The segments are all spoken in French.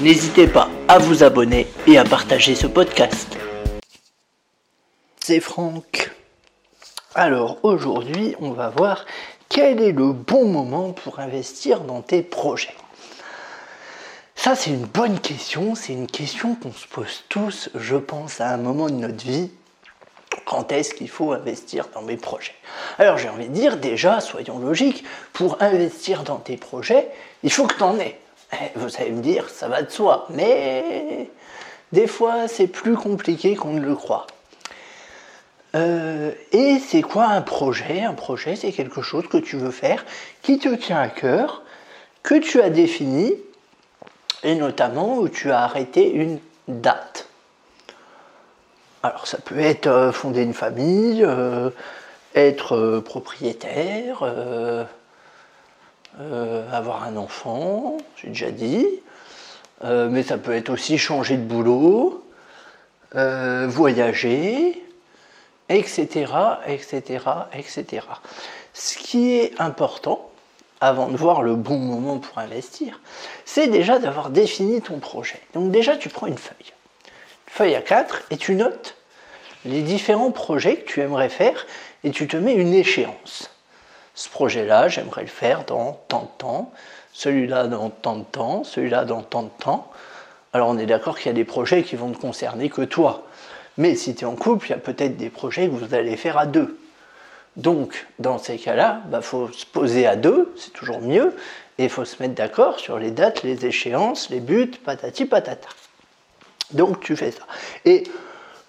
N'hésitez pas à vous abonner et à partager ce podcast. C'est Franck. Alors aujourd'hui, on va voir quel est le bon moment pour investir dans tes projets. Ça, c'est une bonne question. C'est une question qu'on se pose tous, je pense, à un moment de notre vie. Quand est-ce qu'il faut investir dans mes projets? Alors j'ai envie de dire déjà, soyons logiques, pour investir dans tes projets, il faut que tu en aies. Eh, vous allez me dire, ça va de soi, mais des fois c'est plus compliqué qu'on ne le croit. Euh, et c'est quoi un projet? Un projet, c'est quelque chose que tu veux faire, qui te tient à cœur, que tu as défini, et notamment où tu as arrêté une date. Alors ça peut être euh, fonder une famille, euh, être propriétaire, euh, avoir un enfant, j'ai déjà dit, euh, mais ça peut être aussi changer de boulot, euh, voyager, etc., etc., etc. Ce qui est important, avant de voir le bon moment pour investir, c'est déjà d'avoir défini ton projet. Donc déjà, tu prends une feuille, une feuille à 4, et tu notes les différents projets que tu aimerais faire, et tu te mets une échéance ce projet-là, j'aimerais le faire dans tant de temps, celui-là dans tant de temps, celui-là dans tant de temps. Alors on est d'accord qu'il y a des projets qui vont ne concerner que toi. Mais si tu es en couple, il y a peut-être des projets que vous allez faire à deux. Donc, dans ces cas-là, il bah, faut se poser à deux, c'est toujours mieux, et il faut se mettre d'accord sur les dates, les échéances, les buts, patati patata. Donc, tu fais ça. Et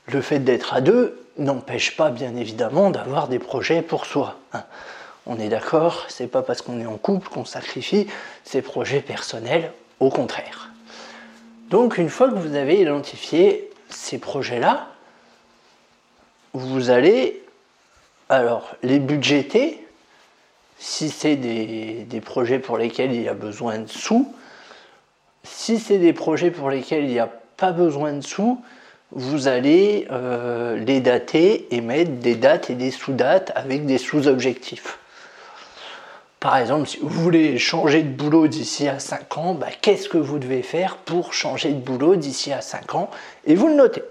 le fait d'être à deux n'empêche pas, bien évidemment, d'avoir des projets pour soi. Hein. On est d'accord, c'est pas parce qu'on est en couple qu'on sacrifie ses projets personnels, au contraire. Donc une fois que vous avez identifié ces projets-là, vous allez alors les budgéter si c'est des, projets pour lesquels il y a besoin de sous. Si c'est des projets pour lesquels il n'y a pas besoin de sous, vous allez euh, les dater et mettre des dates et des sous-dates avec des sous-objectifs. Par exemple, si vous voulez changer de boulot d'ici à 5 ans, bah, qu'est-ce que vous devez faire pour changer de boulot d'ici à 5 ans? Et vous le notez.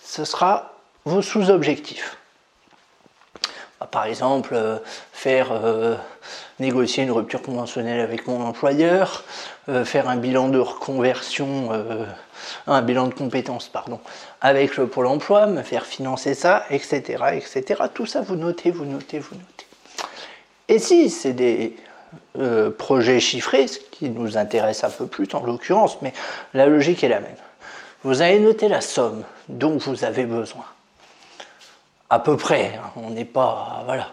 Ce sera vos sous-objectifs. Bah, par exemple, euh, faire euh, négocier une rupture conventionnelle avec mon employeur, euh, faire un bilan de reconversion, un bilan de compétences, pardon, avec le Pôle emploi, me faire financer ça, etc., etc. Tout ça, vous notez, vous notez, vous notez. Et si c'est des euh, projets chiffrés, ce qui nous intéresse un peu plus en l'occurrence, mais la logique est la même. Vous allez noter la somme dont vous avez besoin. À peu près, hein, on n'est pas. Voilà.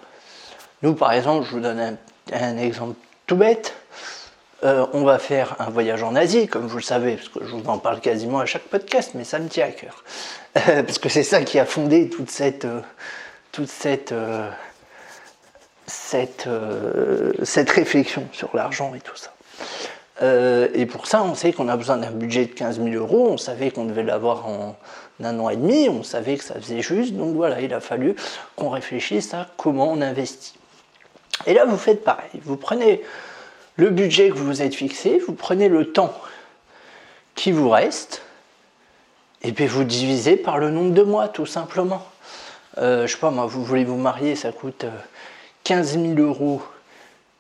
Nous, par exemple, je vous donne un, exemple tout bête. Euh, on va faire un voyage en Asie, comme vous le savez, parce que je vous en parle quasiment à chaque podcast, mais ça me tient à cœur. parce que c'est ça qui a fondé toute cette, euh, toute cette cette, euh, cette réflexion sur l'argent et tout ça. Euh, et pour ça, on sait qu'on a besoin d'un budget de 15 000 euros, on savait qu'on devait l'avoir en un an et demi, on savait que ça faisait juste, donc voilà, il a fallu qu'on réfléchisse à comment on investit. Et là, vous faites pareil, vous prenez le budget que vous vous êtes fixé, vous prenez le temps qui vous reste, et puis vous divisez par le nombre de mois, tout simplement. Euh, je sais pas, moi, vous voulez vous marier, ça coûte 15 000 euros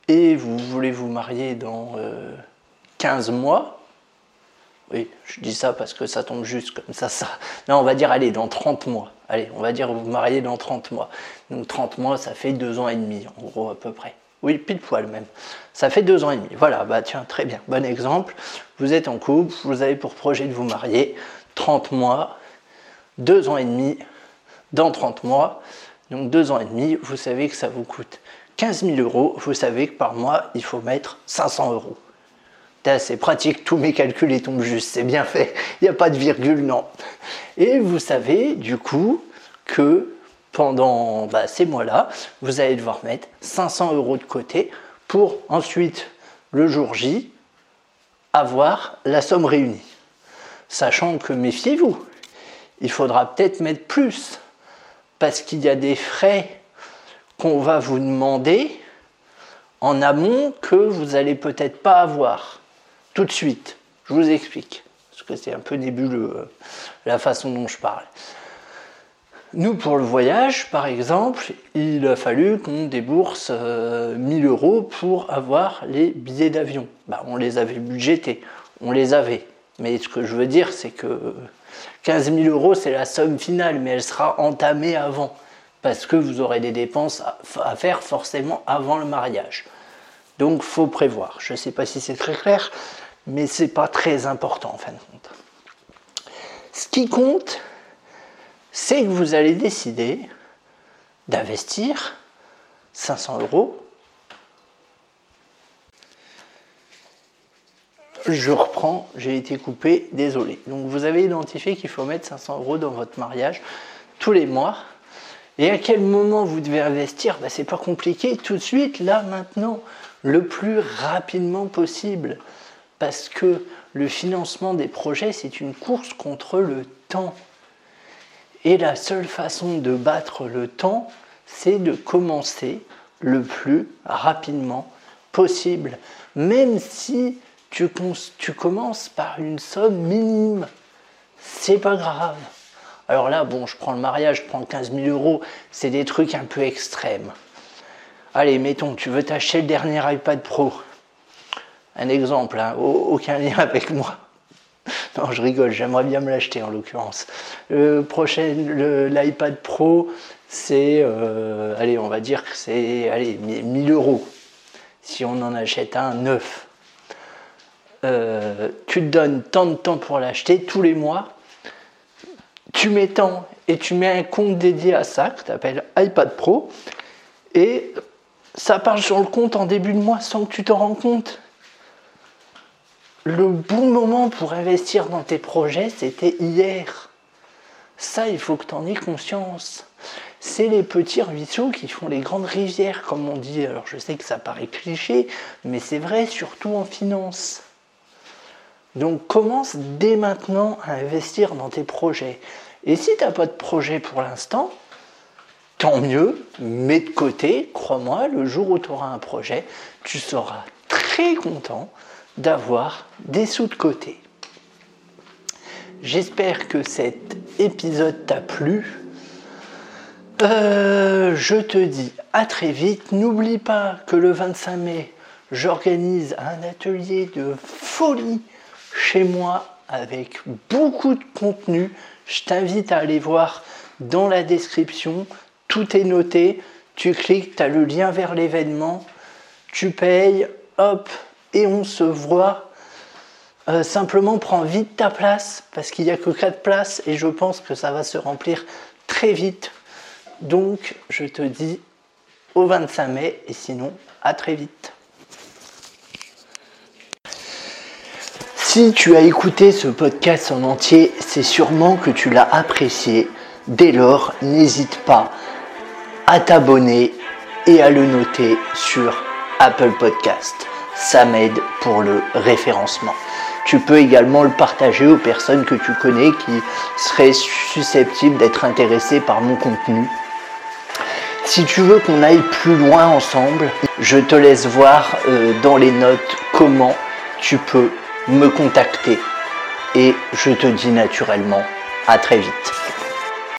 et vous voulez vous marier dans 15 euh, mois, oui, je dis ça parce que ça tombe juste comme ça, ça. Non, on va dire, allez, dans 30 mois. Allez, on va dire vous vous mariez dans 30 mois. Donc 30 mois, ça fait 2 ans et demi, en gros, à peu près. Oui, pile poil même. Ça fait 2 ans et demi. Voilà, bah tiens, très bien. Bon exemple. Vous êtes en couple, vous avez pour projet de vous marier 30 mois, 2 ans et demi, dans 30 mois. Donc deux ans et demi, vous savez que ça vous coûte 15 000 euros, vous savez que par mois, il faut mettre 500 euros. C'est pratique, tous mes calculs ils tombent juste, c'est bien fait, il n'y a pas de virgule, non. Et vous savez du coup que pendant bah, ces mois-là, vous allez devoir mettre 500 euros de côté pour ensuite, le jour J, avoir la somme réunie. Sachant que, méfiez-vous, il faudra peut-être mettre plus, parce qu'il y a des frais qu'on va vous demander en amont que vous n'allez peut-être pas avoir tout de suite. Je vous explique, parce que c'est un peu nébuleux euh, la façon dont je parle. Nous, pour le voyage, par exemple, il a fallu qu'on débourse 1000 euh, euros pour avoir les billets d'avion. Bah, on les avait budgétés, on les avait. Mais ce que je veux dire, c'est que 15 000 euros, c'est la somme finale, mais elle sera entamée avant parce que vous aurez des dépenses à faire forcément avant le mariage. Donc faut prévoir. Je ne sais pas si c'est très clair, mais ce n'est pas très important en fin de compte. Ce qui compte, c'est que vous allez décider d'investir 500 euros. Je reprends, j'ai été coupé, désolé. Donc vous avez identifié qu'il faut mettre 500 euros dans votre mariage tous les mois et à quel moment vous devez investir? Ben, C'est pas compliqué, tout de suite, là, maintenant, le plus rapidement possible. Parce que le financement des projets, c'est une course contre le temps. Et la seule façon de battre le temps, c'est de commencer le plus rapidement possible. Même si tu, commences par une somme minime, c'est pas grave. Alors là, bon, je prends le mariage, je prends 15 000 euros, c'est des trucs un peu extrêmes. Allez, mettons, tu veux t'acheter le dernier iPad Pro. Un exemple, hein, aucun lien avec moi. Non, je rigole, j'aimerais bien me l'acheter en l'occurrence. Le prochain, l'iPad Pro, c'est, euh, allez, on va dire que c'est, allez, 1000 euros. Si on en achète un neuf. Euh, tu te donnes tant de temps pour l'acheter tous les mois tu mets tant et tu mets un compte dédié à ça que tu appelles iPad Pro et ça part sur le compte en début de mois sans que tu t'en rends compte. Le bon moment pour investir dans tes projets, c'était hier. Ça, il faut que tu en aies conscience. C'est les petits ruisseaux qui font les grandes rivières, comme on dit. Alors je sais que ça paraît cliché, mais c'est vrai surtout en finance. Donc commence dès maintenant à investir dans tes projets. Et si tu n'as pas de projet pour l'instant, tant mieux, mets de côté, crois-moi, le jour où tu auras un projet, tu seras très content d'avoir des sous de côté. J'espère que cet épisode t'a plu. Euh, je te dis à très vite. N'oublie pas que le 25 mai, j'organise un atelier de folie chez moi avec beaucoup de contenu je t'invite à aller voir dans la description. Tout est noté. Tu cliques, tu as le lien vers l'événement. Tu payes, hop, et on se voit. Euh, simplement, prends vite ta place parce qu'il n'y a que 4 places et je pense que ça va se remplir très vite. Donc, je te dis au 25 mai et sinon, à très vite. Si tu as écouté ce podcast en entier, c'est sûrement que tu l'as apprécié. Dès lors, n'hésite pas à t'abonner et à le noter sur Apple Podcast. Ça m'aide pour le référencement. Tu peux également le partager aux personnes que tu connais qui seraient susceptibles d'être intéressées par mon contenu. Si tu veux qu'on aille plus loin ensemble, je te laisse voir euh, dans les notes comment tu peux me contacter. Et je te dis naturellement à très vite.